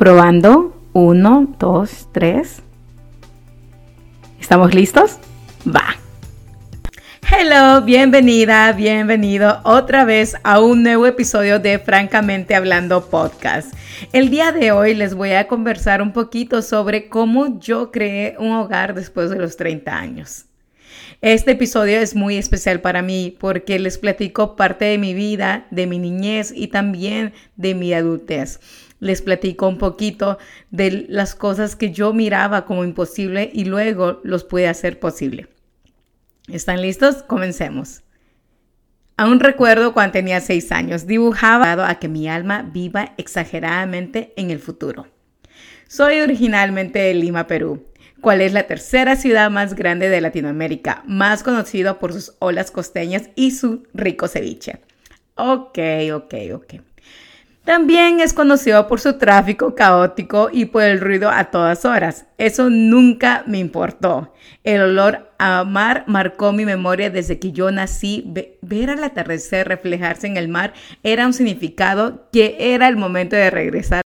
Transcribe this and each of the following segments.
Probando. Uno, dos, tres. ¿Estamos listos? Va. Hello, bienvenida, bienvenido otra vez a un nuevo episodio de Francamente Hablando Podcast. El día de hoy les voy a conversar un poquito sobre cómo yo creé un hogar después de los 30 años. Este episodio es muy especial para mí porque les platico parte de mi vida, de mi niñez y también de mi adultez les platico un poquito de las cosas que yo miraba como imposible y luego los pude hacer posible. ¿Están listos? Comencemos. Aún recuerdo cuando tenía seis años, dibujaba a que mi alma viva exageradamente en el futuro. Soy originalmente de Lima, Perú, cual es la tercera ciudad más grande de Latinoamérica, más conocido por sus olas costeñas y su rico ceviche. Ok, ok, ok. También es conocido por su tráfico caótico y por el ruido a todas horas. Eso nunca me importó. El olor a mar marcó mi memoria desde que yo nací. ver al atardecer reflejarse en el mar era un significado que era el momento de regresar.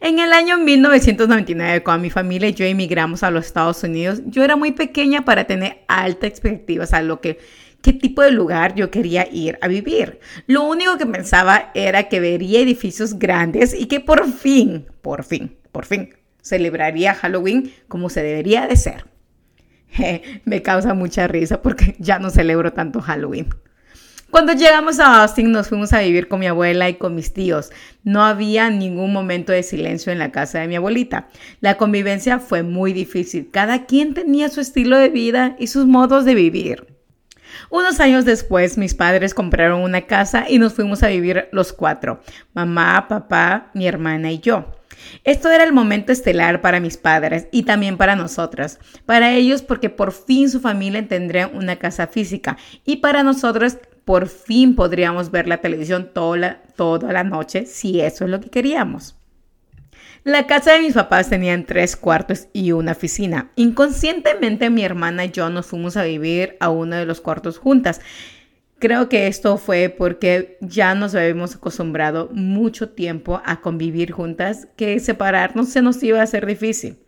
En el año 1999, cuando mi familia y yo emigramos a los Estados Unidos, yo era muy pequeña para tener altas expectativas a lo que qué tipo de lugar yo quería ir a vivir. Lo único que pensaba era que vería edificios grandes y que por fin, por fin, por fin, celebraría Halloween como se debería de ser. me causa mucha risa porque ya no celebro tanto Halloween. Cuando llegamos a Austin nos fuimos a vivir con mi abuela y con mis tíos. No había ningún momento de silencio en la casa de mi abuelita. La convivencia fue muy difícil. Cada quien tenía su estilo de vida y sus modos de vivir. Unos años después, mis padres compraron una casa y nos fuimos a vivir los cuatro, mamá, papá, mi hermana y yo. Esto era el momento estelar para mis padres y también para nosotras. Para ellos porque por fin su familia tendría una casa física y para nosotros por fin podríamos ver la televisión toda toda la noche si eso es lo que queríamos. La casa de mis papás tenía tres cuartos y una oficina. Inconscientemente mi hermana y yo nos fuimos a vivir a uno de los cuartos juntas. Creo que esto fue porque ya nos habíamos acostumbrado mucho tiempo a convivir juntas que separarnos se nos iba a hacer difícil.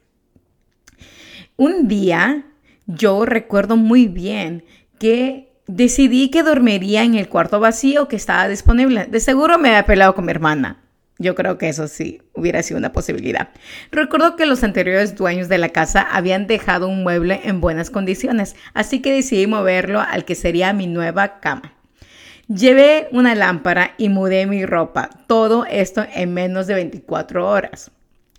Un día yo recuerdo muy bien que decidí que dormiría en el cuarto vacío que estaba disponible. De seguro me había peleado con mi hermana. Yo creo que eso sí hubiera sido una posibilidad. Recuerdo que los anteriores dueños de la casa habían dejado un mueble en buenas condiciones, así que decidí moverlo al que sería mi nueva cama. Llevé una lámpara y mudé mi ropa, todo esto en menos de 24 horas.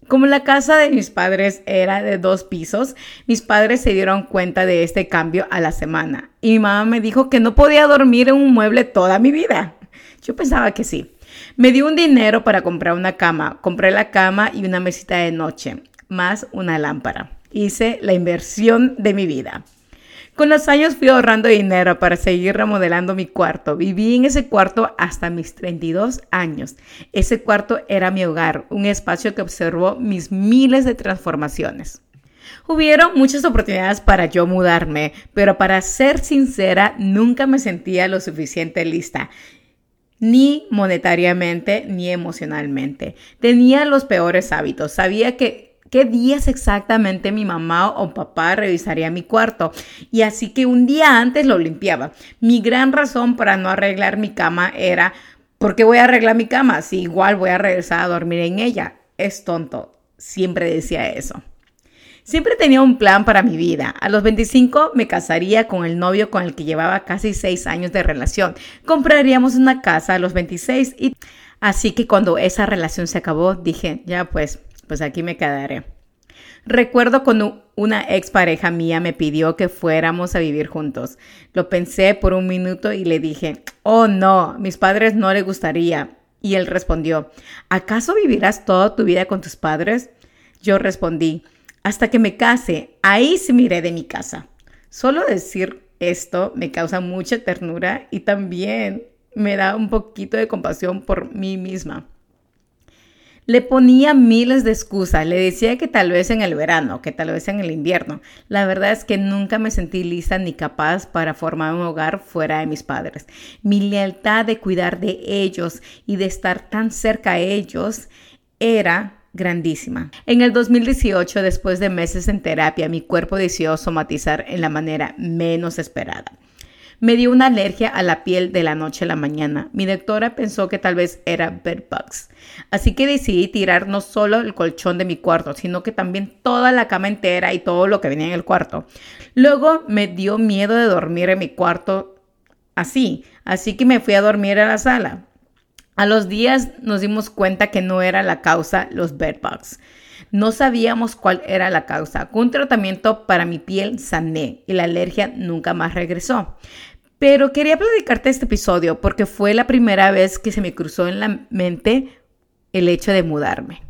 Como la casa de mis padres era de dos pisos, mis padres se dieron cuenta de este cambio a la semana y mi mamá me dijo que no podía dormir en un mueble toda mi vida. Yo pensaba que sí. Me dio un dinero para comprar una cama. Compré la cama y una mesita de noche, más una lámpara. Hice la inversión de mi vida. Con los años fui ahorrando dinero para seguir remodelando mi cuarto. Viví en ese cuarto hasta mis 32 años. Ese cuarto era mi hogar, un espacio que observó mis miles de transformaciones. Hubieron muchas oportunidades para yo mudarme, pero para ser sincera, nunca me sentía lo suficiente lista ni monetariamente ni emocionalmente. Tenía los peores hábitos. Sabía que qué días exactamente mi mamá o papá revisaría mi cuarto y así que un día antes lo limpiaba. Mi gran razón para no arreglar mi cama era ¿por qué voy a arreglar mi cama si igual voy a regresar a dormir en ella? Es tonto. Siempre decía eso. Siempre tenía un plan para mi vida. A los 25 me casaría con el novio con el que llevaba casi 6 años de relación. Compraríamos una casa a los 26 y así que cuando esa relación se acabó dije, ya pues, pues aquí me quedaré. Recuerdo cuando una expareja mía me pidió que fuéramos a vivir juntos. Lo pensé por un minuto y le dije, oh no, mis padres no le gustaría. Y él respondió, ¿acaso vivirás toda tu vida con tus padres? Yo respondí, hasta que me case, ahí sí miré de mi casa. Solo decir esto me causa mucha ternura y también me da un poquito de compasión por mí misma. Le ponía miles de excusas, le decía que tal vez en el verano, que tal vez en el invierno. La verdad es que nunca me sentí lista ni capaz para formar un hogar fuera de mis padres. Mi lealtad de cuidar de ellos y de estar tan cerca a ellos era grandísima. En el 2018, después de meses en terapia, mi cuerpo decidió somatizar en la manera menos esperada. Me dio una alergia a la piel de la noche a la mañana. Mi doctora pensó que tal vez era bedbugs. Así que decidí tirar no solo el colchón de mi cuarto, sino que también toda la cama entera y todo lo que venía en el cuarto. Luego me dio miedo de dormir en mi cuarto así, así que me fui a dormir a la sala. A los días nos dimos cuenta que no era la causa los bedbugs. No sabíamos cuál era la causa. Con un tratamiento para mi piel sané y la alergia nunca más regresó. Pero quería platicarte este episodio porque fue la primera vez que se me cruzó en la mente el hecho de mudarme.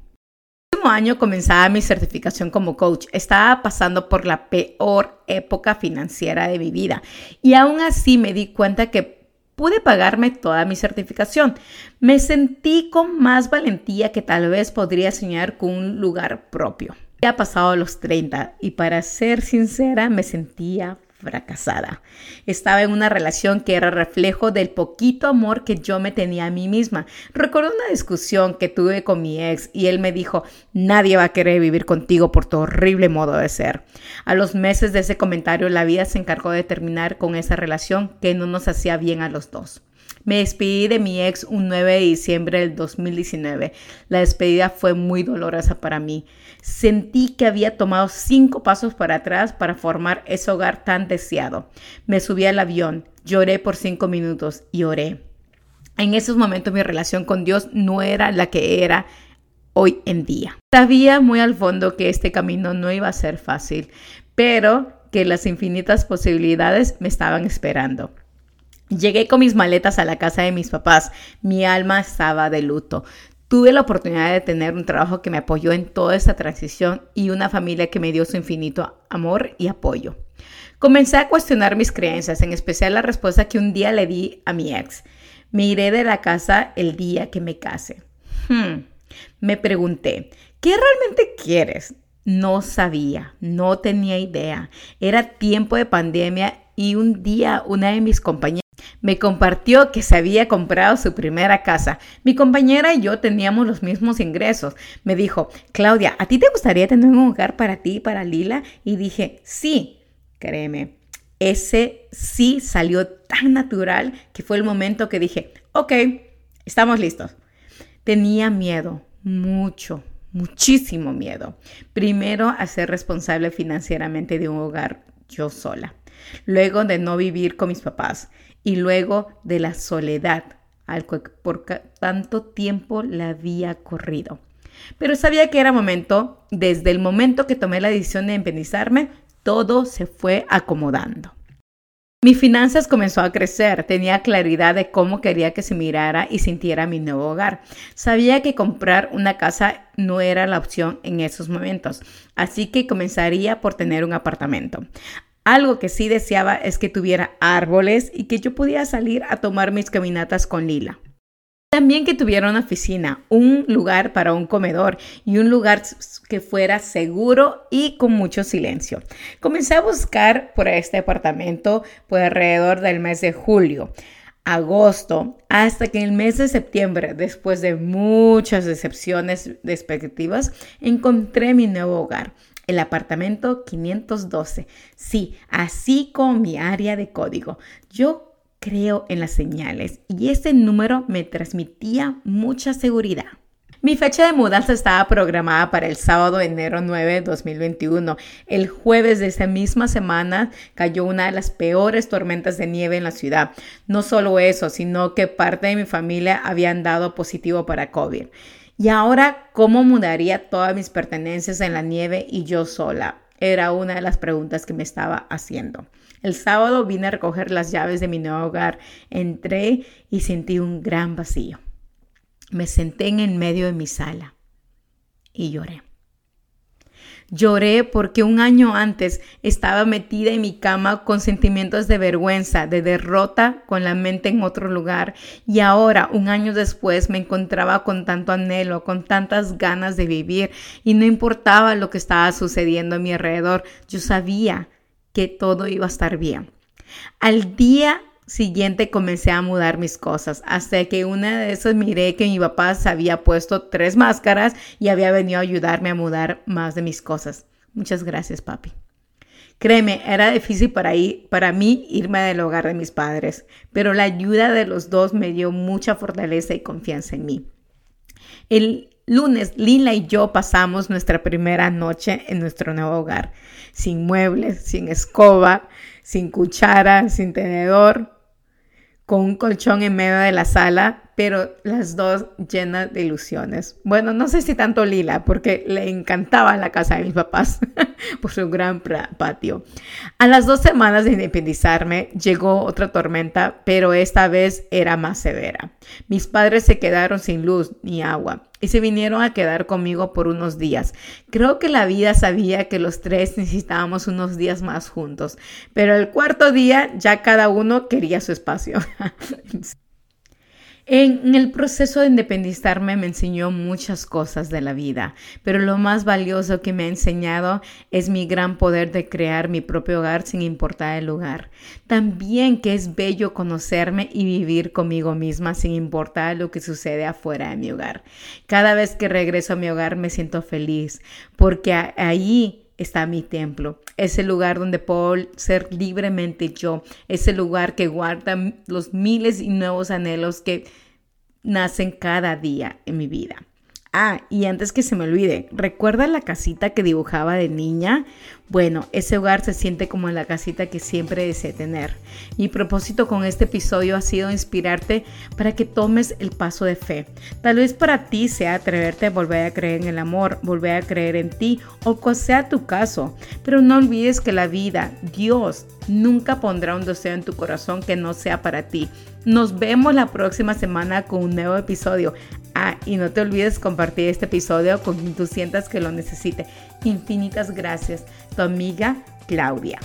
El último año comenzaba mi certificación como coach. Estaba pasando por la peor época financiera de mi vida y aún así me di cuenta que pude pagarme toda mi certificación. Me sentí con más valentía que tal vez podría soñar con un lugar propio. Ya pasado los 30 y para ser sincera me sentía fracasada. Estaba en una relación que era reflejo del poquito amor que yo me tenía a mí misma. Recuerdo una discusión que tuve con mi ex y él me dijo, nadie va a querer vivir contigo por tu horrible modo de ser. A los meses de ese comentario, la vida se encargó de terminar con esa relación que no nos hacía bien a los dos. Me despedí de mi ex un 9 de diciembre del 2019. La despedida fue muy dolorosa para mí. Sentí que había tomado cinco pasos para atrás para formar ese hogar tan deseado. Me subí al avión, lloré por cinco minutos y oré. En esos momentos mi relación con Dios no era la que era hoy en día. Sabía muy al fondo que este camino no iba a ser fácil, pero que las infinitas posibilidades me estaban esperando. Llegué con mis maletas a la casa de mis papás. Mi alma estaba de luto. Tuve la oportunidad de tener un trabajo que me apoyó en toda esta transición y una familia que me dio su infinito amor y apoyo. Comencé a cuestionar mis creencias, en especial la respuesta que un día le di a mi ex. Me iré de la casa el día que me case. Hmm. Me pregunté, ¿qué realmente quieres? No sabía, no tenía idea. Era tiempo de pandemia y un día una de mis compañeras me compartió que se había comprado su primera casa. Mi compañera y yo teníamos los mismos ingresos. Me dijo, Claudia, ¿a ti te gustaría tener un hogar para ti y para Lila? Y dije, sí, créeme. Ese sí salió tan natural que fue el momento que dije, ok, estamos listos. Tenía miedo, mucho, muchísimo miedo. Primero a ser responsable financieramente de un hogar yo sola. Luego de no vivir con mis papás y luego de la soledad al que tanto tiempo la había corrido. Pero sabía que era momento, desde el momento que tomé la decisión de independizarme, todo se fue acomodando. Mis finanzas comenzó a crecer, tenía claridad de cómo quería que se mirara y sintiera mi nuevo hogar. Sabía que comprar una casa no era la opción en esos momentos, así que comenzaría por tener un apartamento. Algo que sí deseaba es que tuviera árboles y que yo pudiera salir a tomar mis caminatas con Lila. También que tuviera una oficina, un lugar para un comedor y un lugar que fuera seguro y con mucho silencio. Comencé a buscar por este apartamento por alrededor del mes de julio, agosto, hasta que en el mes de septiembre, después de muchas decepciones de expectativas, encontré mi nuevo hogar el apartamento 512. Sí, así como mi área de código. Yo creo en las señales y ese número me transmitía mucha seguridad. Mi fecha de mudanza estaba programada para el sábado enero 9 de 2021. El jueves de esa misma semana cayó una de las peores tormentas de nieve en la ciudad. No solo eso, sino que parte de mi familia habían dado positivo para COVID. Y ahora, ¿cómo mudaría todas mis pertenencias en la nieve y yo sola? Era una de las preguntas que me estaba haciendo. El sábado vine a recoger las llaves de mi nuevo hogar. Entré y sentí un gran vacío. Me senté en medio de mi sala y lloré. Lloré porque un año antes estaba metida en mi cama con sentimientos de vergüenza, de derrota, con la mente en otro lugar. Y ahora, un año después, me encontraba con tanto anhelo, con tantas ganas de vivir. Y no importaba lo que estaba sucediendo a mi alrededor, yo sabía que todo iba a estar bien. Al día siguiente comencé a mudar mis cosas, hasta que una de esas miré que mi papá se había puesto tres máscaras y había venido a ayudarme a mudar más de mis cosas. Muchas gracias, papi. Créeme, era difícil para, para mí irme del hogar de mis padres, pero la ayuda de los dos me dio mucha fortaleza y confianza en mí. El lunes, Lila y yo pasamos nuestra primera noche en nuestro nuevo hogar, sin muebles, sin escoba, sin cuchara, sin tenedor, con un colchón en medio de la sala, pero las dos llenas de ilusiones. Bueno, no sé si tanto Lila, porque le encantaba la casa de mis papás por su gran patio. A las dos semanas de independizarme llegó otra tormenta, pero esta vez era más severa. Mis padres se quedaron sin luz ni agua y se vinieron a quedar conmigo por unos días. Creo que la vida sabía que los tres necesitábamos unos días más juntos, pero el cuarto día ya cada uno quería su espacio. En, el proceso de independizarme me enseñó muchas cosas de la vida, pero lo más valioso que me ha enseñado es mi gran poder de crear mi propio hogar sin importar el lugar. También que es bello conocerme y vivir conmigo misma sin importar lo que sucede afuera de mi hogar. Cada vez que regreso a mi hogar me siento feliz porque ahí está mi templo. Es el lugar donde puedo ser libremente yo. Es el lugar que guarda los miles y nuevos anhelos que nacen cada día en mi vida. Ah, y antes que se me olvide, ¿recuerda la casita que dibujaba de niña? Bueno, ese hogar se siente como la casita que siempre deseé tener. Mi propósito con este episodio ha sido inspirarte para que tomes el paso de fe. Tal vez para ti sea atreverte a volver a creer en el amor, volver a creer en ti o cual sea tu caso. Pero no olvides que la vida, Dios, nunca pondrá un deseo en tu corazón que no sea para ti. Nos vemos la próxima semana con un nuevo episodio. Ah, y no te olvides compartir este episodio con quien tú sientas que lo necesite. Infinitas gracias. Tu amiga Claudia.